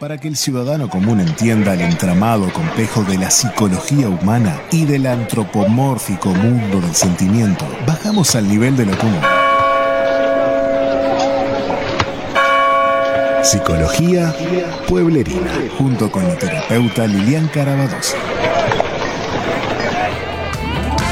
Para que el ciudadano común entienda el entramado complejo de la psicología humana y del antropomórfico mundo del sentimiento, bajamos al nivel de lo común. Psicología Pueblerina, junto con la terapeuta Lilian Carabadosa.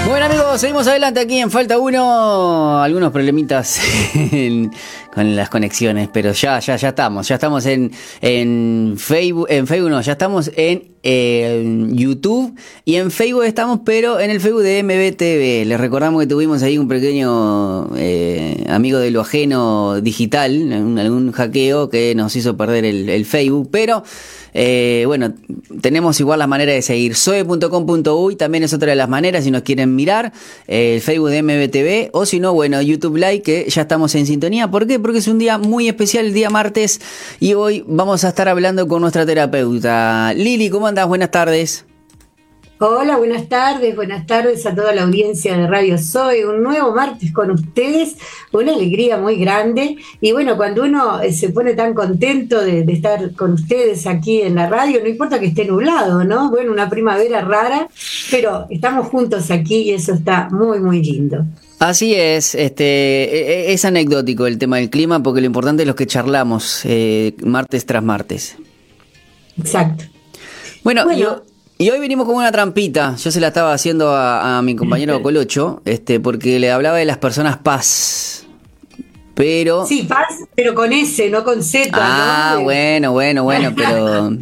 Bueno amigos, seguimos adelante aquí en Falta Uno. Algunos problemitas con las conexiones, pero ya, ya, ya estamos. Ya estamos en, en Facebook, en Facebook no, ya estamos en, YouTube y en Facebook estamos, pero en el Facebook de MBTV. Les recordamos que tuvimos ahí un pequeño eh, amigo de lo ajeno digital, algún hackeo que nos hizo perder el, Facebook, pero... Eh, bueno, tenemos igual las maneras de seguir. Soe.com.uy también es otra de las maneras si nos quieren mirar. Eh, el Facebook de MBTV o si no, bueno, YouTube Live que ya estamos en sintonía. ¿Por qué? Porque es un día muy especial, el día martes, y hoy vamos a estar hablando con nuestra terapeuta. Lili, ¿cómo Buenas tardes. Hola, buenas tardes, buenas tardes a toda la audiencia de Radio Soy. Un nuevo martes con ustedes, una alegría muy grande. Y bueno, cuando uno eh, se pone tan contento de, estar con ustedes aquí en la radio, no importa que esté nublado, ¿no? Bueno, una primavera rara, pero estamos juntos aquí y eso está muy, muy lindo. Así es, este, e, e, es anecdótico el tema del clima porque lo importante es lo que charlamos eh, martes tras martes. Exacto. Bueno, bueno yo, y hoy venimos con una trampita. Yo se la estaba haciendo a, mi compañero Colocho, este, porque le hablaba de las personas paz. Pero. Sí, paz, pero con S, no con Z. Ah, bueno, bueno, bueno, pero.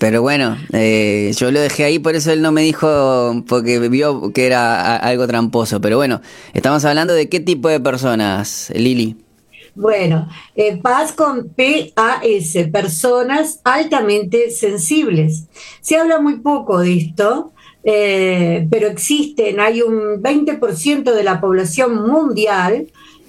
Pero bueno, eh, yo lo dejé ahí, por eso él no me dijo, porque vio que era algo tramposo. Pero bueno, estamos hablando de qué tipo de personas, Lili. Bueno, eh, con P-A-S, personas altamente sensibles. Se habla muy poco de esto, eh, pero existen, hay un 20% de la población mundial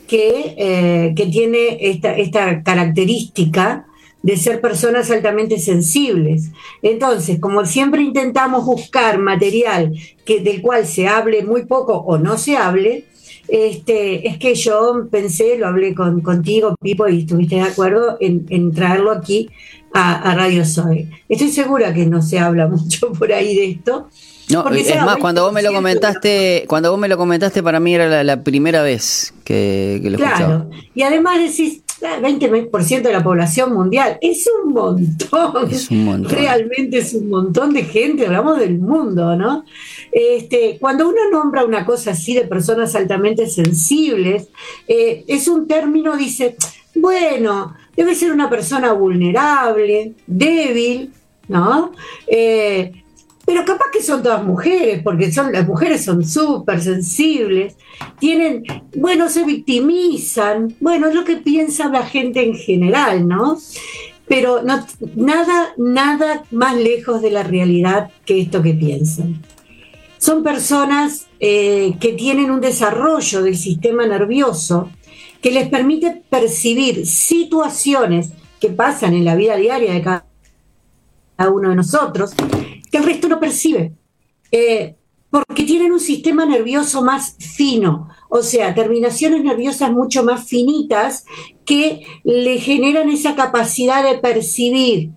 que, eh, que tiene esta, esta característica de ser personas altamente sensibles. Entonces, como siempre intentamos buscar material que, del cual se hable muy poco o no se hable, este, es que yo pensé, lo hablé con, contigo, Pipo, y estuviste de acuerdo en, traerlo aquí a, Radio Soy. Estoy segura que no se habla mucho por ahí de esto. No, es más, cuando vos me lo comentaste, cuando vos me lo comentaste, para mí era la, primera vez que, que lo claro. Y además decís, 20% ah, de la población mundial, es un montón. Es un montón. Realmente es un montón de gente, hablamos del mundo, ¿no? Este, cuando uno nombra una cosa así de personas altamente sensibles, eh, es un término, dice, bueno, debe ser una persona vulnerable, débil, ¿no? Eh, pero capaz que son todas mujeres, porque son, las mujeres son súper sensibles, tienen, bueno, se victimizan, bueno, es lo que piensa la gente en general, ¿no? Pero no, nada, nada más lejos de la realidad que esto que piensan. Son personas eh, que tienen un desarrollo del sistema nervioso que les permite percibir situaciones que pasan en la vida diaria de cada uno de nosotros, que el resto no percibe. Eh, porque tienen un sistema nervioso más fino, o sea, terminaciones nerviosas mucho más finitas que le generan esa capacidad de percibir,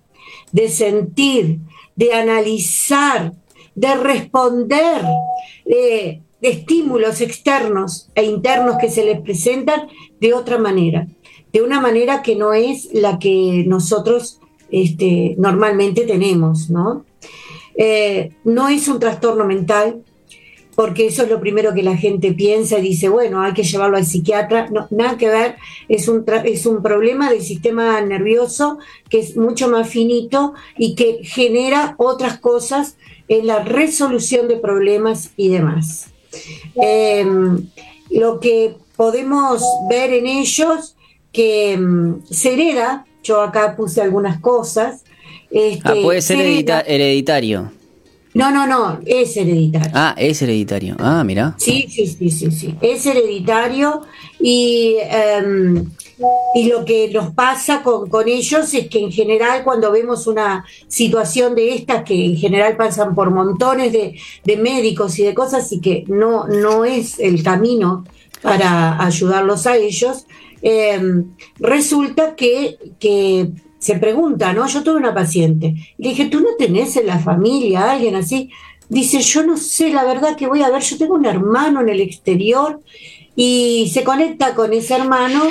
de sentir, de analizar, de responder de, estímulos externos e internos que se les presentan de otra manera, de una manera que no es la que nosotros este, normalmente tenemos, ¿no? Eh, no es un trastorno mental, porque eso es lo primero que la gente piensa y dice, bueno, hay que llevarlo al psiquiatra. No, nada que ver, es un, es un problema del sistema nervioso que es mucho más finito y que genera otras cosas en la resolución de problemas y demás. Em, lo que podemos ver en ellos que se hereda, yo acá puse algunas cosas. Este, ah, puede ser hereditario. No, no, no, es hereditario. Ah, es hereditario. Ah, mira. Sí, sí, sí, sí, sí. Es hereditario y em, y lo que nos pasa con, ellos es que en general cuando vemos una situación de estas, que en general pasan por montones de, médicos y de cosas y que no, no es el camino para ayudarlos a ellos, em, resulta que, se pregunta, ¿no? Yo tuve una paciente. Le dije, ¿tú no tenés en la familia alguien así? Dice, yo no sé, la verdad que voy a ver, yo tengo un hermano en el exterior y se conecta con ese hermano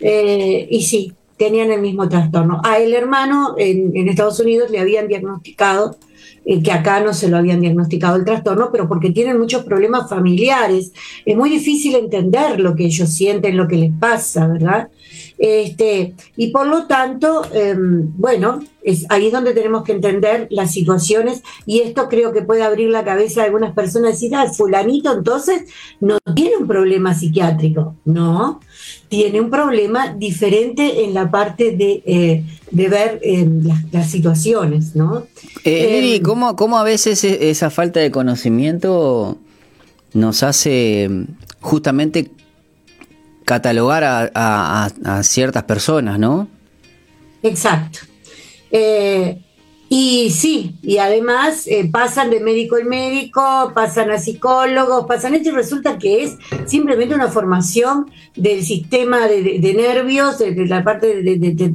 eh, y sí, tenían el mismo trastorno. A el hermano en, en Estados Unidos le habían diagnosticado eh, que acá no se lo habían diagnosticado el trastorno, pero porque tienen muchos problemas familiares. Es muy difícil entender lo que ellos sienten, lo que les pasa, ¿verdad? Este, y por lo tanto, em, bueno, es ahí es donde tenemos que entender las situaciones y esto creo que puede abrir la cabeza de algunas personas y decir, ah, fulanito entonces no tiene un problema psiquiátrico, no, tiene un problema diferente en la parte de, eh, ver em, las, situaciones, ¿no? Eh, em, ¿cómo, ¿cómo a veces e, esa falta de conocimiento nos hace justamente catalogar a, ciertas personas, ¿no? Exacto. Eh, y sí, y además eh, pasan de médico en médico, pasan a psicólogos, pasan esto y resulta que es simplemente una formación del sistema de, nervios, de, la parte de,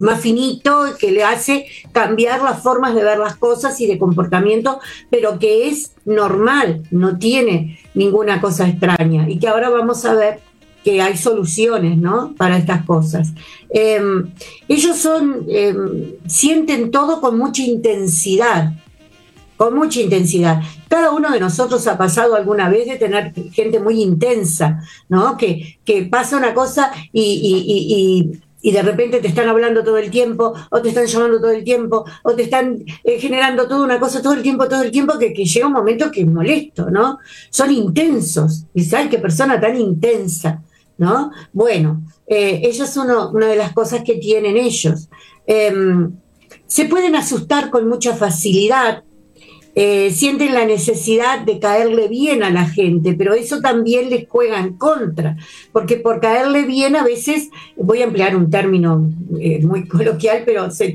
más finito, que le hace cambiar las formas de ver las cosas y de comportamiento, pero que es normal, no tiene ninguna cosa extraña y que ahora vamos a ver que hay soluciones ¿no? para estas cosas. Em, ellos son, em, sienten todo con mucha intensidad, con mucha intensidad. Cada uno de nosotros ha pasado alguna vez de tener gente muy intensa, ¿no? Que, que pasa una cosa y, de repente te están hablando todo el tiempo, o te están llamando todo el tiempo, o te están eh, generando toda una cosa todo el tiempo, todo el tiempo, que, llega un momento que es molesto, ¿no? Son intensos. Y ¿sabes qué persona tan intensa? ¿No? Bueno, eh, eso es una de las cosas que tienen ellos. Em, se pueden asustar con mucha facilidad, eh, sienten la necesidad de caerle bien a la gente, pero eso también les juega en contra, porque por caerle bien a veces, voy a emplear un término eh, muy coloquial, pero se,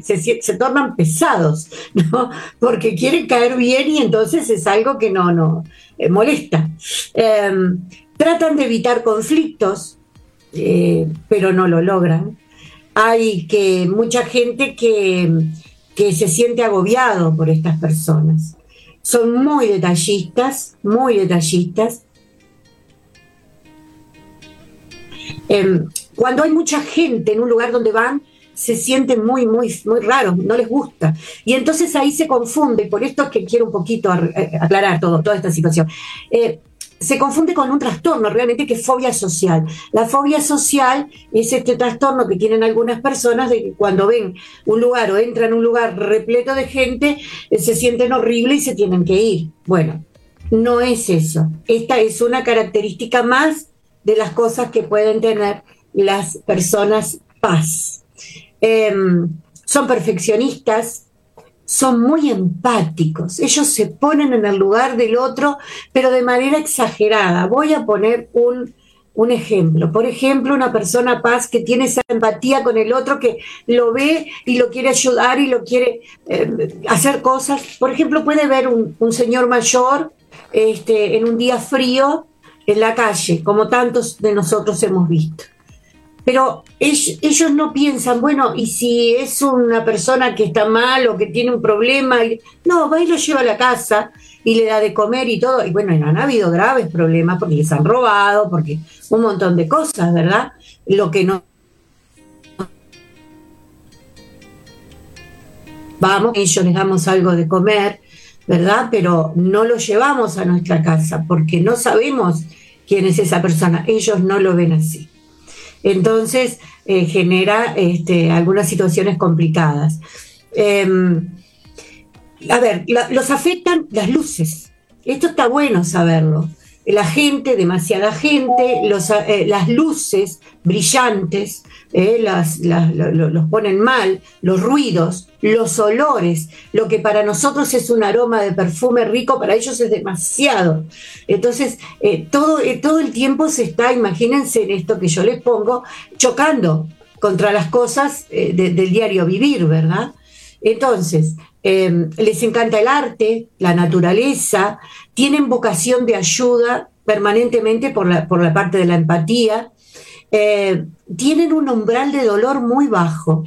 tornan pesados, ¿no? Porque quieren caer bien y entonces es algo que no, no, molesta. Tratan de evitar conflictos, eh, pero no lo logran. Hay que mucha gente que, que se siente agobiado por estas personas. Son muy detallistas, muy detallistas. Em, cuando hay mucha gente en un lugar donde van, se sienten muy, muy, muy raros, no les gusta. Y entonces ahí se confunde, por esto es que quiero un poquito eh, aclarar todo, toda esta situación. Eh, se confunde con un trastorno realmente que es fobia social. La fobia social es este trastorno que tienen algunas personas de que cuando ven un lugar o entran en un lugar repleto de gente, eh, se sienten horrible y se tienen que ir. Bueno, no es eso. Esta es una característica más de las cosas que pueden tener las personas paz. Em, son perfeccionistas, son muy empáticos, ellos se ponen en el lugar del otro, pero de manera exagerada. Voy a poner un, ejemplo. Por ejemplo, una persona paz que tiene esa empatía con el otro, que lo ve y lo quiere ayudar y lo quiere eh, hacer cosas. Por ejemplo, puede ver un, un señor mayor este, en un día frío en la calle, como tantos de nosotros hemos visto pero ellos, no piensan, bueno, y si es una persona que está mal o que tiene un problema, no, va y lo lleva a la casa y le da de comer y todo, y bueno, han habido graves problemas porque les han robado, porque un montón de cosas, ¿verdad? Lo que no... Vamos, ellos les damos algo de comer, ¿verdad? Pero no lo llevamos a nuestra casa porque no sabemos quién es esa persona, ellos no lo ven así entonces eh, genera este, algunas situaciones complicadas. Em, a ver, los afectan las luces. Esto está bueno saberlo. La gente, demasiada gente, eh, las luces brillantes, eh, las, los ponen mal, los ruidos, los olores, lo que para nosotros es un aroma de perfume rico, para ellos es demasiado. Entonces, eh, todo, eh, todo el tiempo se está, imagínense en esto que yo les pongo, chocando contra las cosas del diario vivir, ¿verdad? Entonces, les encanta el arte, la naturaleza, tienen vocación de ayuda permanentemente por la, por la parte de la empatía, eh, tienen un umbral de dolor muy bajo.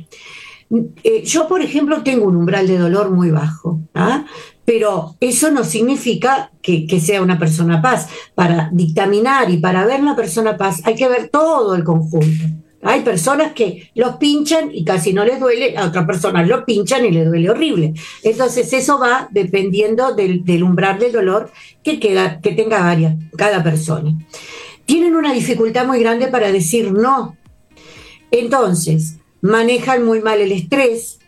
eh, yo, por ejemplo, tengo un umbral de dolor muy bajo, ¿ah? pero eso no significa que, sea una persona paz. Para dictaminar y para ver la persona paz hay que ver todo el conjunto. Hay personas que los pinchan y casi no les duele, a otras personas lo pinchan y les duele horrible. Entonces eso va dependiendo del, umbral de dolor que, queda, que tenga varias, cada persona. Tienen una dificultad muy grande para decir no. Entonces, manejan muy mal el estrés,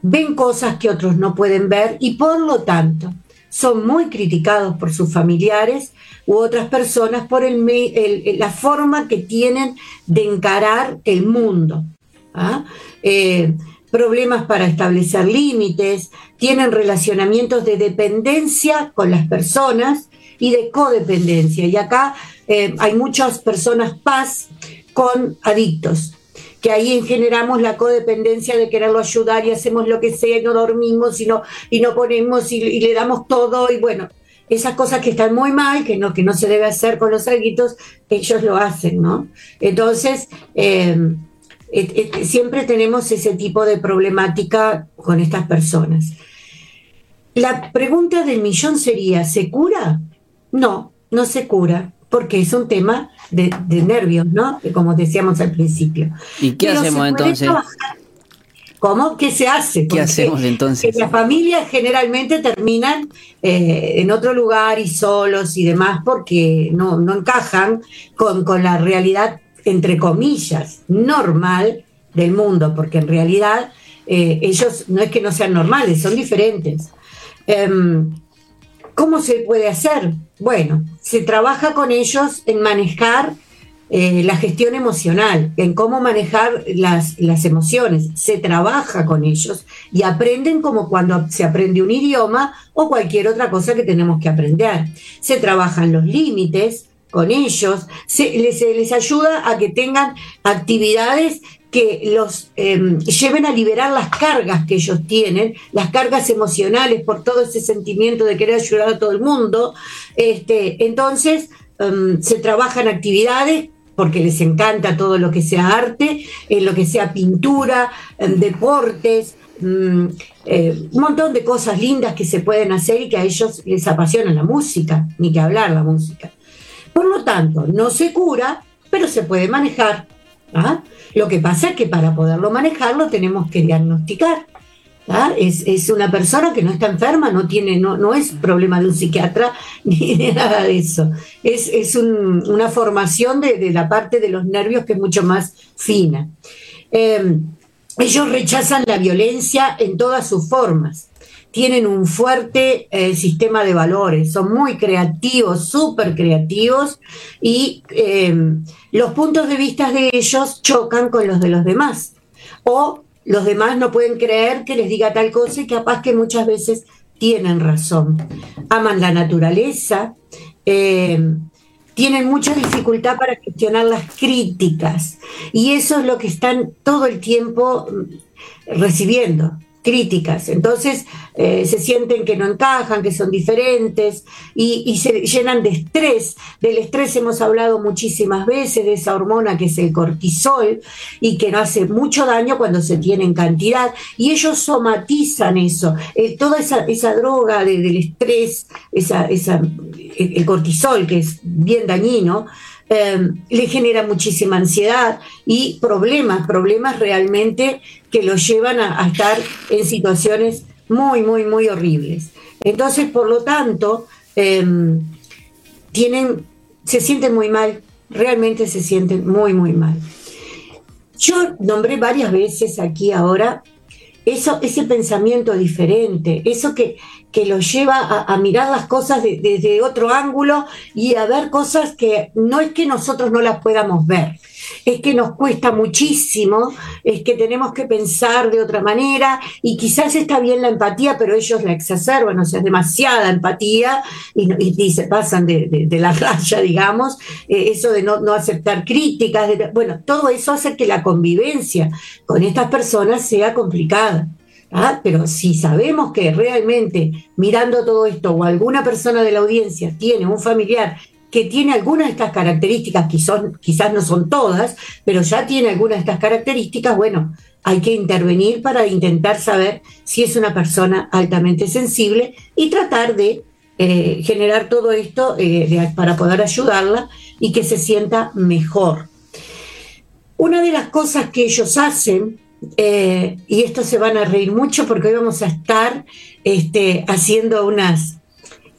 ven cosas que otros no pueden ver y por lo tanto son muy criticados por sus familiares u otras personas por la forma que tienen de encarar el mundo. ¿ah? Eh, problemas para establecer límites, tienen relacionamientos de dependencia con las personas y de codependencia. Y acá eh, hay muchas personas paz con adictos que ahí generamos la codependencia de quererlo ayudar y hacemos lo que sea y no dormimos y no, y no ponemos y, le damos todo y bueno, esas cosas que están muy mal, que no, que no se debe hacer con los alguitos, ellos lo hacen, ¿no? Entonces, em, siempre tenemos ese tipo de problemática con estas personas. La pregunta del millón sería, ¿se cura? No, no se cura porque es un tema de, nervios, ¿no? Como decíamos al principio. ¿Y qué hacemos entonces? ¿Cómo? ¿Qué se hace? ¿Qué hacemos entonces? las familias generalmente terminan eh, en otro lugar y solos y demás porque no, no encajan con, con, la realidad, entre comillas, normal del mundo, porque en realidad eh, ellos no es que no sean normales, son diferentes. Em, ¿Cómo se puede hacer? Bueno, se trabaja con ellos en manejar eh, la gestión emocional, en cómo manejar las, las, emociones. Se trabaja con ellos y aprenden como cuando se aprende un idioma o cualquier otra cosa que tenemos que aprender. Se trabajan los límites con ellos, se les, les ayuda a que tengan actividades que los em, lleven a liberar las cargas que ellos tienen, las cargas emocionales por todo ese sentimiento de querer ayudar a todo el mundo. Este, entonces, em, se trabajan actividades porque les encanta todo lo que sea arte, eh, lo que sea pintura, em, deportes, eh, un montón de cosas lindas que se pueden hacer y que a ellos les apasiona la música, ni que hablar la música. Por lo tanto, no se cura, pero se puede manejar. ¿ah? Lo que pasa es que para poderlo manejarlo tenemos que diagnosticar. Es, una persona que no está enferma, no, tiene, no, no es problema de un psiquiatra ni de nada de eso. Es, una formación de, la parte de los nervios que es mucho más fina. Em, ellos rechazan la violencia en todas sus formas tienen un fuerte eh, sistema de valores, son muy creativos, súper creativos y em, los puntos de vista de ellos chocan con los de los demás. O los demás no pueden creer que les diga tal cosa y capaz que muchas veces tienen razón. Aman la naturaleza, em, tienen mucha dificultad para gestionar las críticas y eso es lo que están todo el tiempo mm, recibiendo críticas. Entonces eh, se sienten que no encajan, que son diferentes y, se llenan de estrés. Del estrés hemos hablado muchísimas veces, de esa hormona que es el cortisol y que no hace mucho daño cuando se tiene en cantidad. Y ellos somatizan eso. Eh, toda esa, esa droga del estrés, esa, esa, el cortisol que es bien dañino, Em, le genera muchísima ansiedad y problemas, problemas realmente que los llevan a, estar en situaciones muy, muy, muy horribles. Entonces, por lo tanto, em, tienen, se sienten muy mal, realmente se sienten muy, muy mal. Yo nombré varias veces aquí ahora eso, ese pensamiento diferente, eso que, que los lleva a, mirar las cosas desde otro ángulo y a ver cosas que no es que nosotros no las podamos ver, es que nos cuesta muchísimo, es que tenemos que pensar de otra manera y quizás está bien la empatía, pero ellos la exacerban, o sea, es demasiada empatía y, se pasan de, la raya, digamos, eh, eso de no, aceptar críticas, bueno, todo eso hace que la convivencia con estas personas sea complicada. ¿Ah? Pero si sabemos que realmente mirando todo esto o alguna persona de la audiencia tiene un familiar que tiene algunas de estas características, son, quizás no son todas, pero ya tiene algunas de estas características, bueno, hay que intervenir para intentar saber si es una persona altamente sensible y tratar de eh, generar todo esto eh, para poder ayudarla y que se sienta mejor. Una de las cosas que ellos hacen, eh, y esto se van a reír mucho porque hoy vamos a estar este, haciendo unas,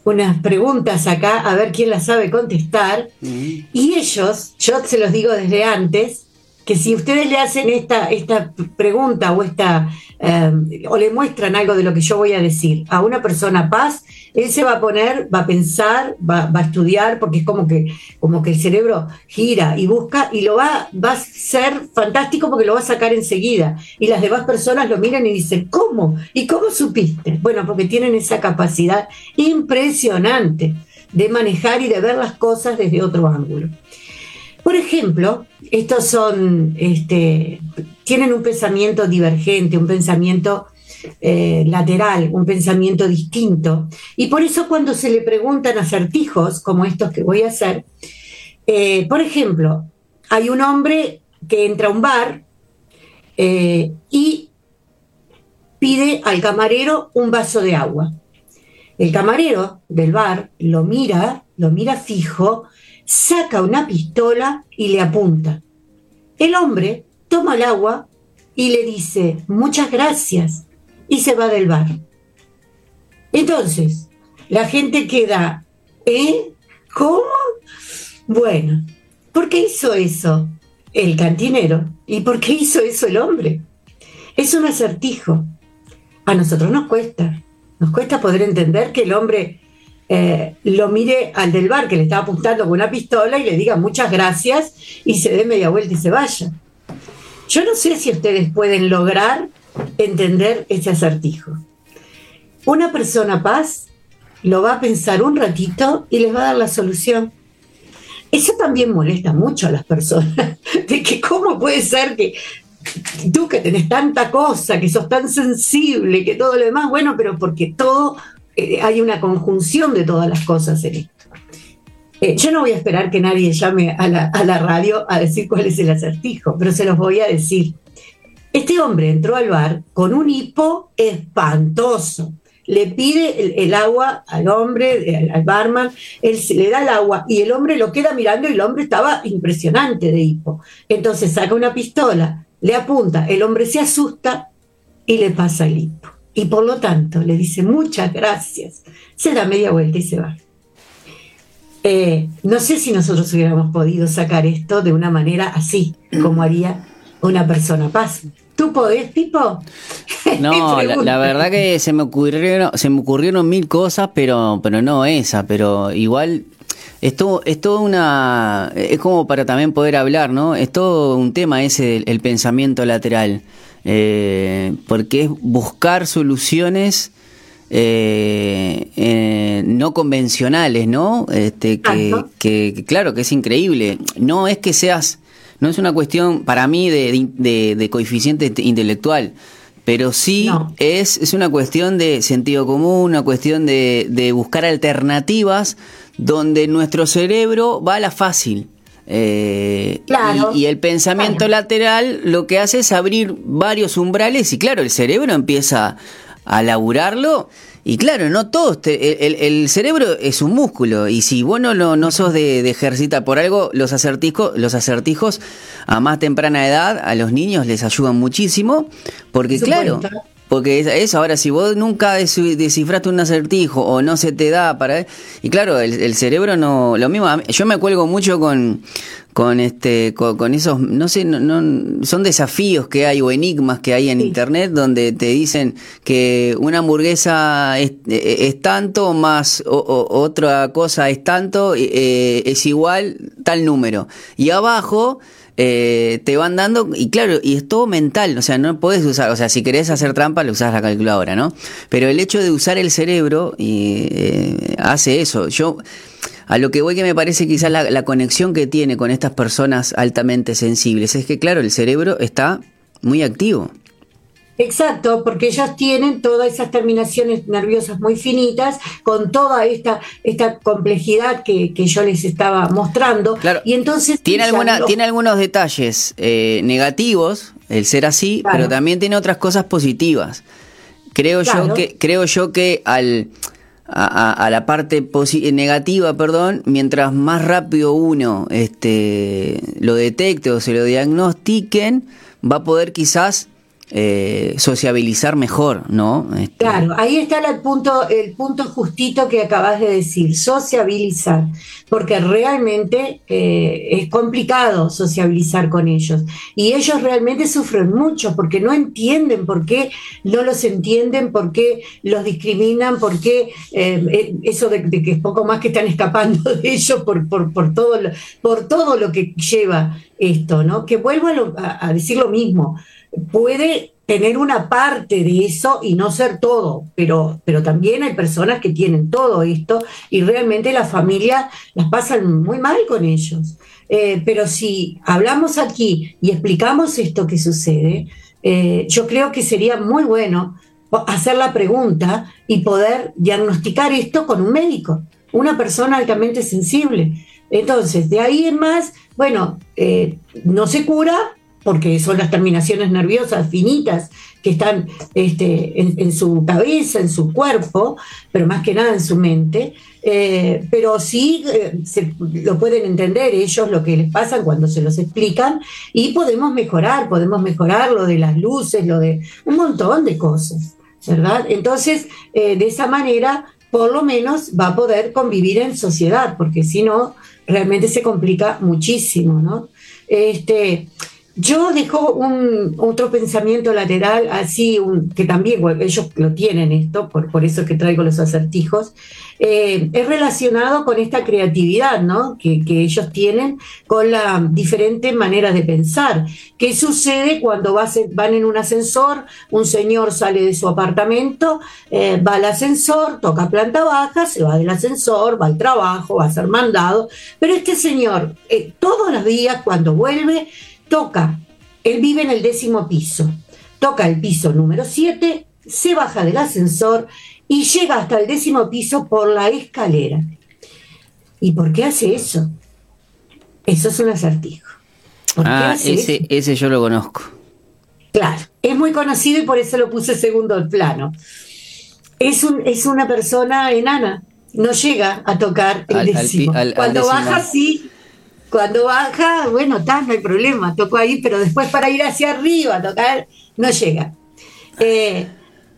unas preguntas acá, a ver quién las sabe contestar, y ellos, yo se los digo desde antes, que si ustedes le hacen esta, esta pregunta o, esta, eh, o le muestran algo de lo que yo voy a decir a una persona paz, él se va a poner, va a pensar, va, a estudiar, porque es como que, como que el cerebro gira y busca y lo va, va a ser fantástico porque lo va a sacar enseguida. Y las demás personas lo miran y dicen, ¿cómo? ¿Y cómo supiste? Bueno, porque tienen esa capacidad impresionante de manejar y de ver las cosas desde otro ángulo. Por ejemplo, estos son, este, tienen un pensamiento divergente, un pensamiento eh, lateral, un pensamiento distinto. Y por eso cuando se le preguntan acertijos, como estos que voy a hacer, eh, por ejemplo, hay un hombre que entra a un bar eh, y pide al camarero un vaso de agua. El camarero del bar lo mira, lo mira fijo saca una pistola y le apunta. El hombre toma el agua y le dice, muchas gracias, y se va del bar. Entonces, la gente queda, ¿eh? ¿Cómo? Bueno, ¿por qué hizo eso el cantinero? ¿Y por qué hizo eso el hombre? Es un acertijo. A nosotros nos cuesta. Nos cuesta poder entender que el hombre eh, lo mire al del bar que le estaba apuntando con una pistola y le diga muchas gracias y se dé media vuelta y se vaya. Yo no sé si ustedes pueden lograr entender ese acertijo. Una persona paz lo va a pensar un ratito y les va a dar la solución. Eso también molesta mucho a las personas, de que cómo puede ser que tú que tenés tanta cosa, que sos tan sensible, que todo lo demás, bueno, pero porque todo eh, hay una conjunción de todas las cosas en esto. Eh, yo no voy a esperar que nadie llame a la, radio a decir cuál es el acertijo, pero se los voy a decir. Este hombre entró al bar con un hipo espantoso. Le pide el, agua al hombre, al, barman, él le da el agua y el hombre lo queda mirando y el hombre estaba impresionante de hipo. Entonces saca una pistola, le apunta, el hombre se asusta y le pasa el hipo y por lo tanto le dice muchas gracias, se da media vuelta y se va. Eh, no sé si nosotros hubiéramos podido sacar esto de una manera así, como haría una persona paz. ¿Tú podés, Pipo? No, la, verdad que se me ocurrieron, se me ocurrieron mil cosas, pero, pero no esa, pero igual esto es todo una, es como para también poder hablar, ¿no? Es todo un tema ese, el pensamiento lateral eh, porque es buscar soluciones eh, eh, no convencionales, ¿no? Este, que, claro, que es increíble. No es que seas, no es una cuestión para mí de, coeficiente intelectual, pero sí es, es una cuestión de sentido común, una cuestión de, de buscar alternativas donde nuestro cerebro va a la fácil. Eh, y, el pensamiento lateral lo que hace es abrir varios umbrales y claro, el cerebro empieza a laburarlo y claro, no todos, el, cerebro es un músculo y si vos no, no, sos de, ejercitar por algo, los acertijos, los acertijos a más temprana edad a los niños les ayudan muchísimo porque claro... Porque eso, ahora, si vos nunca descifraste un acertijo o no se te da para... Y claro, el, cerebro no... Lo mismo, yo me cuelgo mucho con, con este con, esos no sé no, son desafíos que hay o enigmas que hay en internet donde te dicen que una hamburguesa es, es tanto más otra cosa es tanto eh, es igual tal número. Y abajo eh, te van dando, y claro, y es todo mental, o sea, no puedes usar, o sea, si querés hacer trampa, lo usás la calculadora, ¿no? Pero el hecho de usar el cerebro y, eh, hace eso. Yo, a lo que voy que me parece quizás la conexión que tiene con estas personas altamente sensibles es que, claro, el cerebro está muy activo. Exacto, porque ellos tienen todas esas terminaciones nerviosas muy finitas, con toda esta, esta complejidad que, yo les estaba mostrando. Claro. Y entonces. Tiene, alguna, tiene algunos detalles eh, negativos, el ser así, pero también tiene otras cosas positivas. Creo yo que, creo yo que al. A, la parte negativa, perdón, mientras más rápido uno este, lo detecte o se lo diagnostiquen, va a poder quizás eh, sociabilizar mejor, ¿no? Este, claro, ahí está el punto, el punto justito que acabas de decir, sociabilizar, porque realmente eh, es complicado sociabilizar con ellos y ellos realmente sufren mucho porque no entienden por qué no los entienden, por qué los discriminan, por qué eh, eso de, que es poco más que están escapando de ellos por, todo, lo, por todo lo que lleva esto, ¿no? Que vuelvo a decir lo mismo puede tener una parte de eso y no ser todo, pero, pero también hay personas que tienen todo esto y realmente las familias las pasan muy mal con ellos. Eh, pero si hablamos aquí y explicamos esto que sucede, eh, yo creo que sería muy bueno hacer la pregunta y poder diagnosticar esto con un médico, una persona altamente sensible. Entonces, de ahí en más, bueno, eh, no se cura, porque son las terminaciones nerviosas finitas que están este, en, su cabeza, en su cuerpo, pero más que nada en su mente. Eh, pero sí eh, se, lo pueden entender ellos lo que les pasa cuando se los explican y podemos mejorar, podemos mejorar lo de las luces, lo de un montón de cosas, ¿verdad? Entonces, eh, de esa manera, por lo menos va a poder convivir en sociedad, porque si no, realmente se complica muchísimo, ¿no? Este, yo dejo un otro pensamiento lateral, así que también ellos lo tienen esto, por, por eso que traigo los acertijos, eh, es relacionado con esta creatividad ¿no? que, ellos tienen con la diferente manera de pensar. ¿Qué sucede cuando van en un ascensor? Un señor sale de su apartamento, eh, va al ascensor, toca planta baja, se va del ascensor, va al trabajo, va a ser mandado, pero este señor eh, todos los días cuando vuelve, toca, él vive en el décimo piso, toca el piso número 7, se baja del ascensor y llega hasta el décimo piso por la escalera. ¿Y por qué hace eso? Eso es un acertijo. Ah, ese, ese yo lo conozco. Claro, es muy conocido y por eso lo puse segundo al plano. Es, un, es una persona enana, no llega a tocar el décimo. Cuando baja, sí, cuando baja, bueno, está, no hay problema, toco ahí, pero después para ir hacia arriba tocar, no llega. Eh,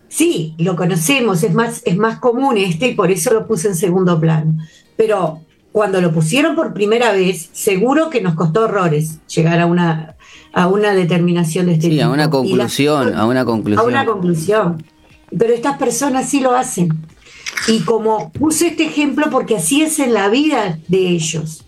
sí, lo conocemos, es más, es más común este y por eso lo puse en segundo plano. Pero cuando lo pusieron por primera vez, seguro que nos costó horrores llegar a una, a una determinación de este sí, a una conclusión, a una conclusión. A una conclusión. Pero estas personas sí lo hacen. Y como puse este ejemplo porque así es en la vida de ellos.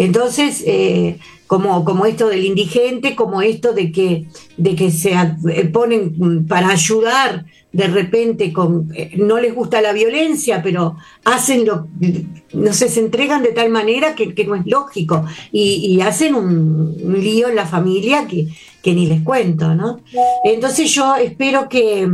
Entonces, eh, como, como esto del indigente, como esto de que, de que se eh, ponen para ayudar de repente con eh, no les gusta la violencia, pero hacen lo, no sé, se entregan de tal manera que, no es lógico y, hacen un, lío en la familia que, que, ni les cuento, ¿no? Entonces yo espero que,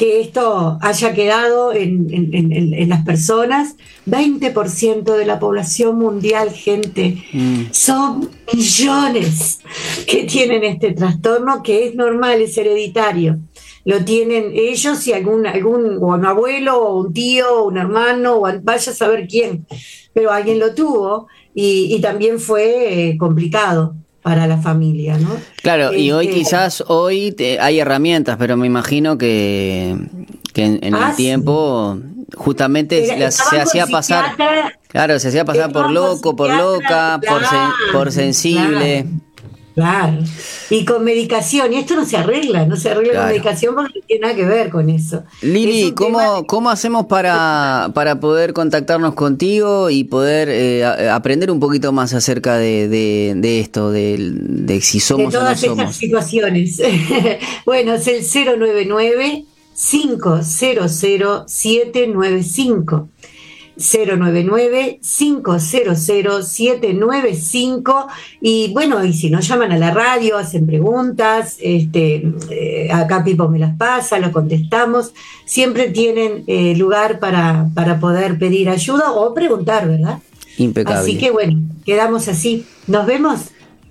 que esto haya quedado en, las personas. 20% de la población mundial, gente, mm. son millones que tienen este trastorno que es normal, es hereditario. Lo tienen ellos y algún, algún o un abuelo, o un tío, o un hermano, o vaya a saber quién, pero alguien lo tuvo y, también fue eh, complicado para la familia, ¿no? Claro, y hoy este, quizás hoy hay herramientas, pero me imagino que, en, el ah, tiempo justamente se, hacía pasar, claro, se hacía pasar por loco, por loca, por, por sensible. Claro. Y con medicación, y esto no se arregla, no se arregla con medicación porque no tiene nada que ver con eso. Lili, ¿cómo, ¿cómo hacemos para, para poder contactarnos contigo y poder eh, aprender un poquito más acerca de, de, esto, de, de, si somos de todas o no somos? situaciones. bueno, es el 099 500 795. 099-500-795 y bueno, y si no llaman a la radio, hacen preguntas, este, eh, acá Pipo me las pasa, lo contestamos, siempre tienen eh, lugar para, para poder pedir ayuda o preguntar, ¿verdad? Impecable. Así que bueno, quedamos así. Nos vemos.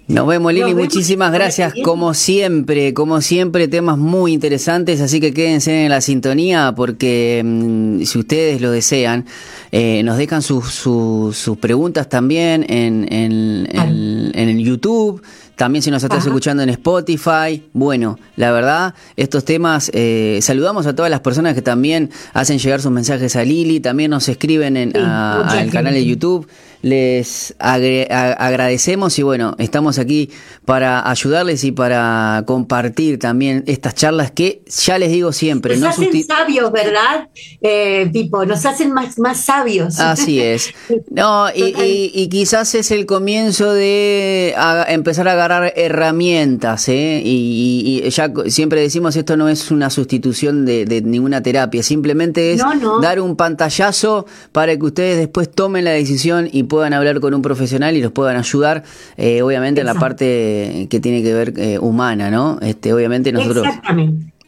Nos vemos Lili, muchísimas gracias como siempre, como siempre temas muy interesantes, así que quédense en la sintonía porque mm, si ustedes lo desean, eh, nos dejan sus, sus, preguntas también en, en, en, el YouTube, también si nos estás escuchando en Spotify. Bueno, la verdad, estos temas, eh, saludamos a todas las personas que también hacen llegar sus mensajes a Lili, también nos escriben en, al canal de YouTube les agradecemos y bueno, estamos aquí para ayudarles y para compartir también estas charlas que ya les digo siempre. Nos hacen sabios, ¿verdad? Eh, tipo, nos hacen más, más sabios. Así es. No, y, quizás es el comienzo de empezar a agarrar herramientas, ¿eh? Y, ya siempre decimos esto no es una sustitución de, ninguna terapia, simplemente es dar un pantallazo para que ustedes después tomen la decisión y puedan hablar con un profesional y los puedan ayudar, eh, obviamente en la parte que tiene que ver eh, humana, ¿no? Este, obviamente nosotros,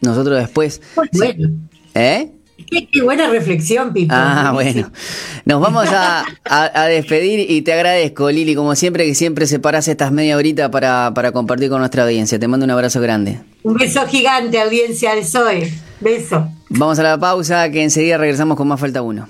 nosotros después. bueno. ¿Eh? Qué, buena reflexión, Pipo. Ah, bueno. Nos vamos a, despedir y te agradezco, Lili, como siempre, que siempre separas estas media horita para, para compartir con nuestra audiencia. Te mando un abrazo grande. Un beso gigante, audiencia de Zoe. Beso. Vamos a la pausa, que enseguida regresamos con más Falta Uno.